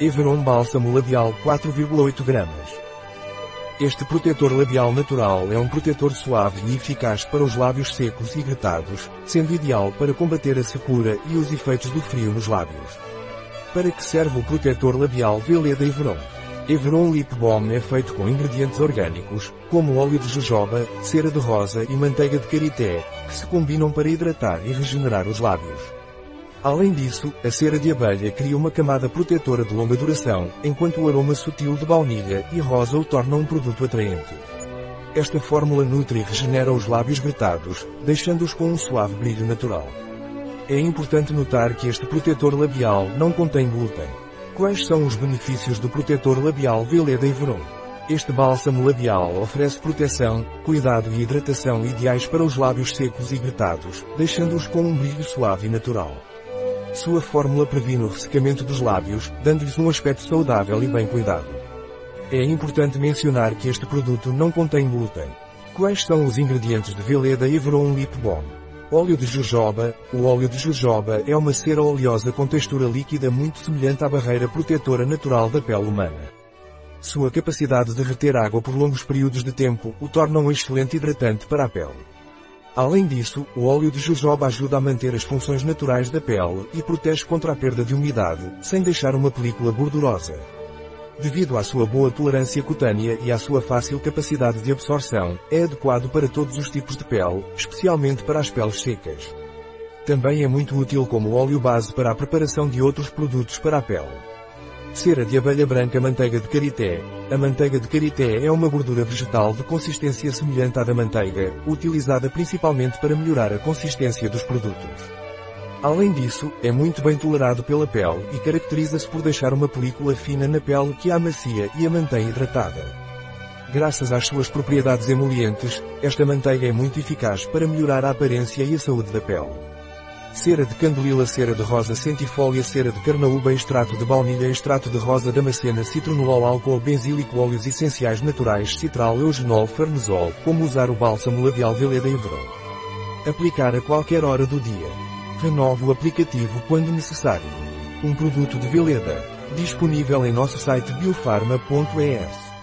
Everon Bálsamo Labial 4,8 gramas. Este protetor labial natural é um protetor suave e eficaz para os lábios secos e gretados, sendo ideal para combater a secura e os efeitos do frio nos lábios. Para que serve o protetor labial Veleda Everon? Everon Lip Balm é feito com ingredientes orgânicos, como óleo de jojoba, cera de rosa e manteiga de karité, que se combinam para hidratar e regenerar os lábios. Além disso, a cera de abelha cria uma camada protetora de longa duração, enquanto o aroma sutil de baunilha e rosa o torna um produto atraente. Esta fórmula nutre e regenera os lábios gretados, deixando-os com um suave brilho natural. É importante notar que este protetor labial não contém glúten. Quais são os benefícios do protetor labial Veleda Everon? Este bálsamo labial oferece proteção, cuidado e hidratação ideais para os lábios secos e gretados, deixando-os com um brilho suave e natural. Sua fórmula previne o ressecamento dos lábios, dando-lhes um aspecto saudável e bem cuidado. É importante mencionar que este produto não contém glúten. Quais são os ingredientes de Veleda Everon Lip Balm? Óleo de jojoba. O óleo de jojoba é uma cera oleosa com textura líquida muito semelhante à barreira protetora natural da pele humana. Sua capacidade de reter água por longos períodos de tempo o torna um excelente hidratante para a pele. Além disso, o óleo de jojoba ajuda a manter as funções naturais da pele e protege contra a perda de umidade, sem deixar uma película gordurosa. Devido à sua boa tolerância cutânea e à sua fácil capacidade de absorção, é adequado para todos os tipos de pele, especialmente para as peles secas. Também é muito útil como óleo base para a preparação de outros produtos para a pele. Cera de abelha branca manteiga de karité. A manteiga de karité é uma gordura vegetal de consistência semelhante à da manteiga, utilizada principalmente para melhorar a consistência dos produtos. Além disso, é muito bem tolerado pela pele e caracteriza-se por deixar uma película fina na pele que a macia e a mantém hidratada. Graças às suas propriedades emolientes, esta manteiga é muito eficaz para melhorar a aparência e a saúde da pele. Cera de candelila, cera de rosa, centifólia, cera de carnaúba, extrato de baunilha, extrato de rosa, damascena, citronolol, álcool, benzílico, óleos essenciais naturais, citral, eugenol, farnesol, como usar o bálsamo labial Veleda Everol. Aplicar a qualquer hora do dia. Renove o aplicativo quando necessário. Um produto de Veleda. Disponível em nosso site biofarma.es.